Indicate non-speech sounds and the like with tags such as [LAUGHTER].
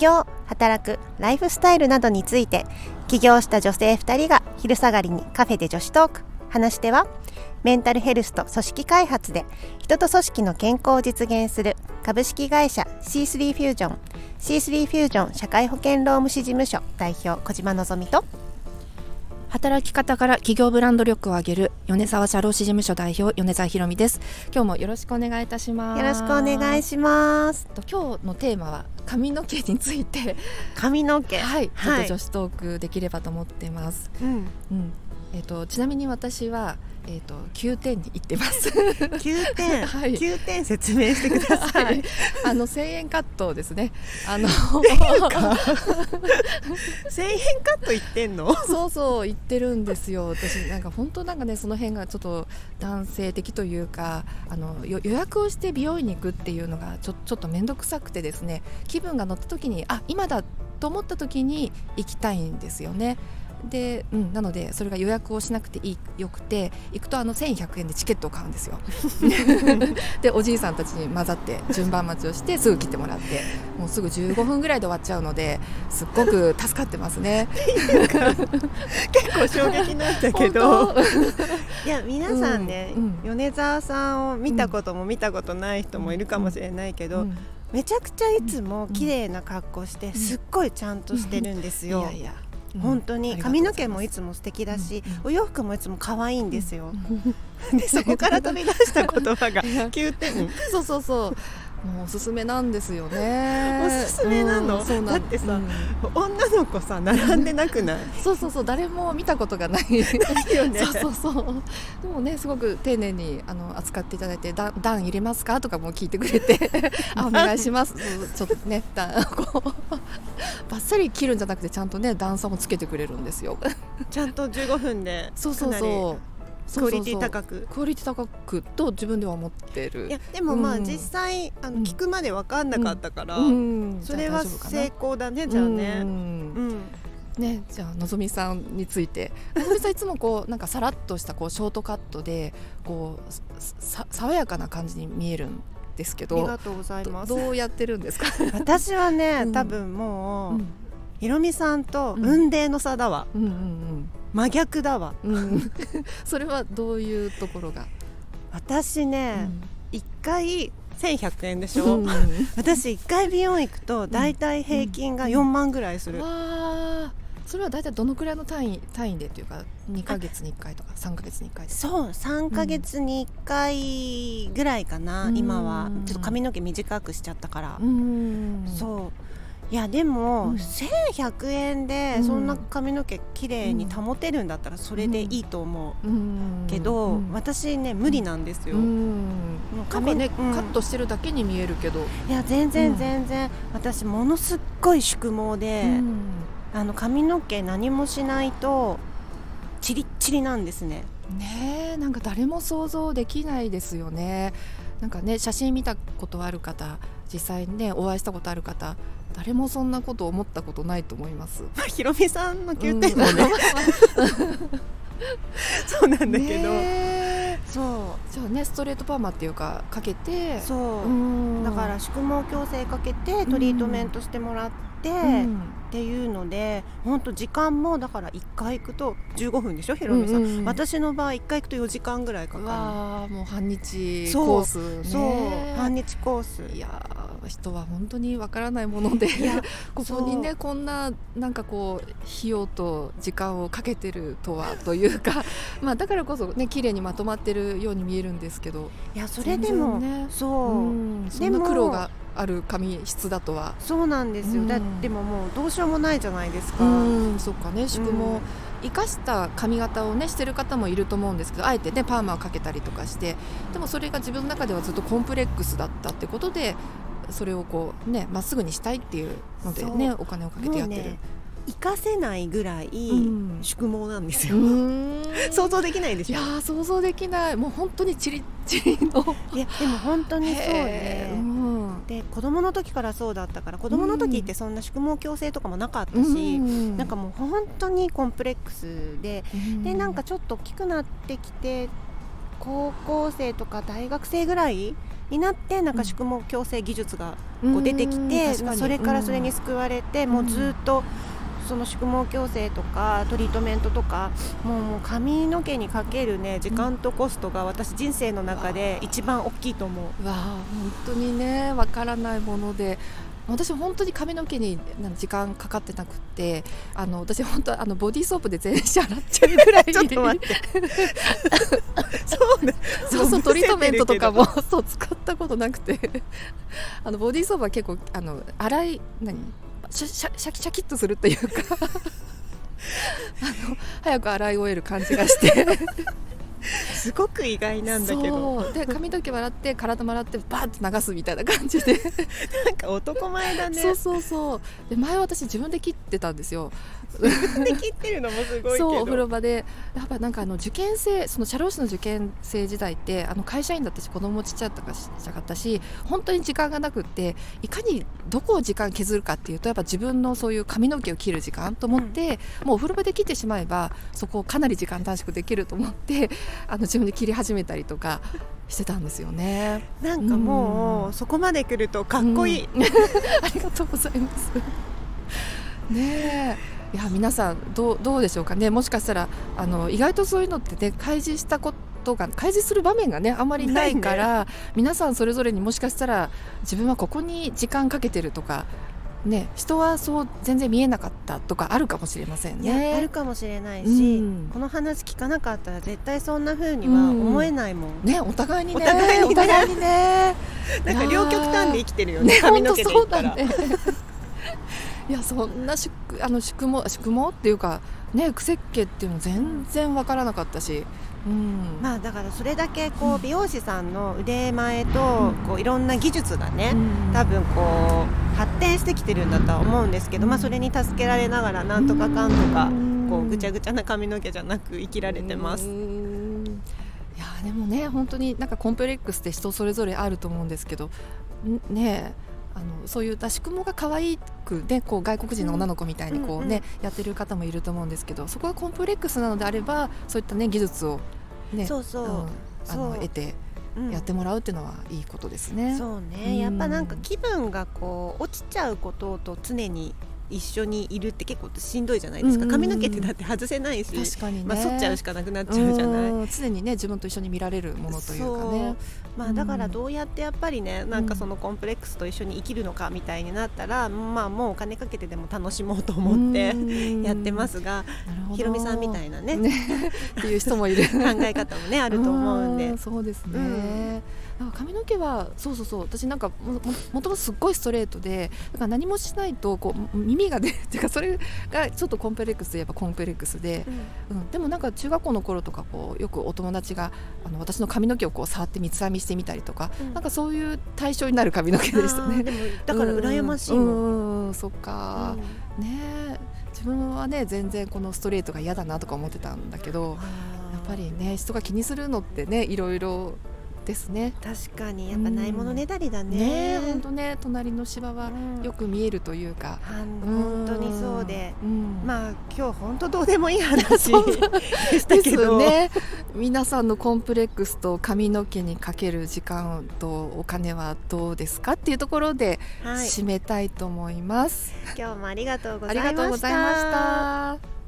業働くライフスタイルなどについて起業した女性2人が昼下がりにカフェで女子トーク。話し手はメンタルヘルスと組織開発で人と組織の健康を実現する株式会社 C3 フュージョン C3 フュージョン社会保険労務士事務所代表小島のぞみと働き方から企業ブランド力を上げる米沢社労士事務所代表米沢ひろみです。今日もよろしくお願いいたします。よろしくお願いします。と今日のテーマは髪の毛について。髪の毛。[LAUGHS] はい。ちょっと女子トークできればと思っています、うん。うん。えっ、とちなみに私はえっ、と9点に行ってます。[LAUGHS] 9点、はい。9点説明してください、はい。あの1000円カットですね。あの1000 [LAUGHS] 円カットいってんの？そうそう言ってるんですよ。私なんか本当なんかねその辺がちょっと男性的というかあのよ予約をして美容院に行くっていうのがちょちょっと面倒くさくてですね気分が乗った時にあ今だと思った時に行きたいんですよね。で、うん、なのでそれが予約をしなくていいよくて行くとあの1100円でチケットを買うんですよ。[LAUGHS] でおじいさんたちに混ざって順番待ちをしてすぐ切ってもらってもうすぐ15分ぐらいで終わっちゃうのですっごく助かってますね。結構衝撃なんだけど。本 [LAUGHS] いや皆さんね、うん米沢さんを見たことも見たことない人もいるかもしれないけど、うんめちゃくちゃいつも綺麗な格好して、すっごいちゃんとしてるんですよ、いやいや、うん本当に。髪の毛もいつも素敵だし、お洋服もいつも可愛いんですよ、[LAUGHS] でそこから飛び出した言葉がいや。9点そうそうそうもうおすすめなんですよね。おすすめなの？うんそうなんだってさうん。女の子さ並んでなくない？そうそうそう誰も見たことがない。ないよね。そうそうそう。でもねすごく丁寧にあの扱っていただいて「段段入れますか?」とかも聞いてくれて「[LAUGHS] あお願いします」ちょっとね段こう。バッサリ切るんじゃなくてちゃんとね段差もつけてくれるんですよ。ちゃんと15分でそうそうそう。りクオリティ高く。クオリティ高くと自分では思ってる。いやでもまあうん。実際あのうん。聞くまで分かんなかったから、うん。それは成功だねじゃあね。うん。うん。ね、じゃあのぞみさんについて。のぞみさんいつもこうなんかさらっとしたこうショートカットでこうさ爽やかな感じに見えるんですけありどがとうございます。どどうやってるんですか、[LAUGHS] 私はね、うん。多分もう、うん。ひろみさんとうん。雲泥の差だわ、うんうん真逆だわ。うん。うん、それはどういうところが、私ね一、回1100円でしょ、うん。私一回美容院行くとだいたい平均が4万ぐらいする、わあ。それは大体どのくらいの単位単位でというか2ヶ月に1回とか3ヶ月に1回とか。そう3ヶ月に1回ぐらいかな、うん。今は。ちょっと髪の毛短くしちゃったから、うん。そういやでも、うん。1100円でうん。そんな髪の毛綺麗に保てるんだったらそれでいいと思う、うん。けど、うん。私ね無理なんですよ、うん。髪かね、うん。カットしてるだけに見えるけど、いや全うん然全然、私ものすっごい宿毛で、うん。あの髪の毛何もしないとチリッチリなんですね。ねえなんか誰も想像できないですよね。なんかね写真見たことある方実際にねお会いしたことある方誰もそんなこと思ったことないと思います。まあひろみさんの9点もね、[LAUGHS] そうなんだけど、そじゃあねストレートパーマっていうかかけて。うそう、うん。だから宿毛矯正かけてトリートメントしてもらって、うん。っていうので本当時間もだから1回行くと15分でしょひろみさん、うん。うんうん。私の場合1回行くと4時間ぐらいかうかわあもう半日そうコースそう。半日コース。いやー人は本当にわからないもので [LAUGHS] ここにねこんななんかこう費用と時間をかけてるとはというか [LAUGHS] まあだからこそね綺麗にまとまってるように見えるんですけどいやそれでも、ねそう、うんそんな苦労がある髪質だとは。そうなんですよ、だうん。でももうどうしようもないじゃないですか、うんそっかね宿毛。うん。生かした髪型をねしてる方もいると思うんですけどあえてねパーマをかけたりとかしてでもそれが自分の中ではずっとコンプレックスだったってことでそれをこうねまっすぐにしたいっていうのでねお金をかけてやってる。もうね。活かせないぐらいうん。宿毛なんですうよ、ーん。[LAUGHS] 想像できないでしょ？いやー想像できない。もう本当にチリッチリの。いやでも本当にそうでうん。で子供の時からそうだったから子供の時ってそんな宿毛矯正とかもなかったし、うん。なんかもう本当にコンプレックスで、でなんかちょっと大きくなってきて高校生とか大学生ぐらいになってなんか宿毛矯正技術がこう出てきて、まあ、それからそれに救われて、もうずっと。その宿毛矯正とかトリートメントとかもうもう髪の毛にかけるね時間とコストが私人生の中で一番大きいと思う。わあ本当にねわからないもので私本当に髪の毛に時間かかってなくてあの私本当あのボディーソープで全身洗っちゃうぐらいちょっと待って。そうね。そうそうトリートメントとかもそう使ったことなくて。あのボディーソープは結構あの洗い何？シャシャシャキシャキッとするというか。[LAUGHS] あの早く洗い終える感じがしてすごく意外なんだけど。で髪の毛洗って体も洗ってバーッと流すみたいな感じで。なんか男前だね。そうそうそう。で前私自分で切ってたんですよ自 [LAUGHS] 分で切ってるのもすごいそうお風呂場で。やっぱなんかあの受験生その社労士の受験生時代ってあの会社員だったし子供もちっちゃかったし本当に時間がなくっていかにどこを時間削るかっていうとやっぱ自分のそういう髪の毛を切る時間と思って、うん、もうお風呂場で切ってしまえばそこをかなり時間短縮できると思ってあの自分で切り始めたりとかしてたんですよね。なんかもう、うん、そこまで来るとかっこいい、うん、[LAUGHS] ありがとうございます。ねいや皆さんどうどうでしょうかねもしかしたらあの意外とそういうのってね開示したことが開示する場面がねあんまりないから、ね、皆さんそれぞれにもしかしたら自分はここに時間かけてるとかね、人はそう全然見えなかったとかあるかもしれませんね。あるかもしれないし、うん、この話聞かなかったら絶対そんなふうには思えないもん。うん、ねお互いにね。お互いにね。いにね [LAUGHS] なんか両極端で生きてるよね。ね髪の毛で言ったら。ね、いやそんな宿あの宿毛宿毛っていうかね癖っ気っていうの全然わからなかったし。うん、まあだからそれだけこう美容師さんの腕前とこういろんな技術がね、多分こう発展してきてるんだとは思うんですけど、まあ、それに助けられながらなんとかかんとかこうぐちゃぐちゃな髪の毛じゃなく生きられてます。いやでもね本当になんかコンプレックスって人それぞれあると思うんですけどねあのそういう出し雲が可愛くねこう外国人の女の子みたいにこうね、うんうん、やってる方もいると思うんですけどそこがコンプレックスなのであればそういったね技術をねそうそう、うん、あの得て。やってもらうっていうのはいいことですね。そうね、やっぱなんか気分がこう落ちちゃうことと常に一緒にいるって結構しんどいじゃないですか、髪の毛ってだって外せないし確かに、ね、まあ、剃っちゃうしかなくなっちゃうじゃない常にね自分と一緒に見られるものというかね。まあ、だからどうやってやっぱりね、なんかそのコンプレックスと一緒に生きるのかみたいになったら、まあ、もうお金かけてでも楽しもうと思ってやってますがひろみさんみたいなねね。っていう人もいる。[LAUGHS] 考え方もねあると思うんで。そうですね、うんなんか髪の毛はそうそうそう私なんかもももともとすっごいストレートでだから何もしないとこう耳が出るっていうかそれがちょっとコンプレックスといえばコンプレックスで、うん、うん、でもなんか中学校の頃とかこうよくお友達があの私の髪の毛をこう触って三つ編みしてみたりとか、うん、なんかそういう対象になる髪の毛でしたね。だから羨ましいもん。うんそっか、ね。自分はね全然このストレートが嫌だなとか思ってたんだけどやっぱりね人が気にするのってねいろいろですね。確かにやっぱないものねだりだね。本当ね隣の芝はよく見えるというか、うん、本当にそうで、うん、まあ今日本当どうでもいい話でしたけど。ね。皆さんのコンプレックスと髪の毛にかける時間とお金はどうですかっていうところで締めたいと思います、はい、今日もありがとうございました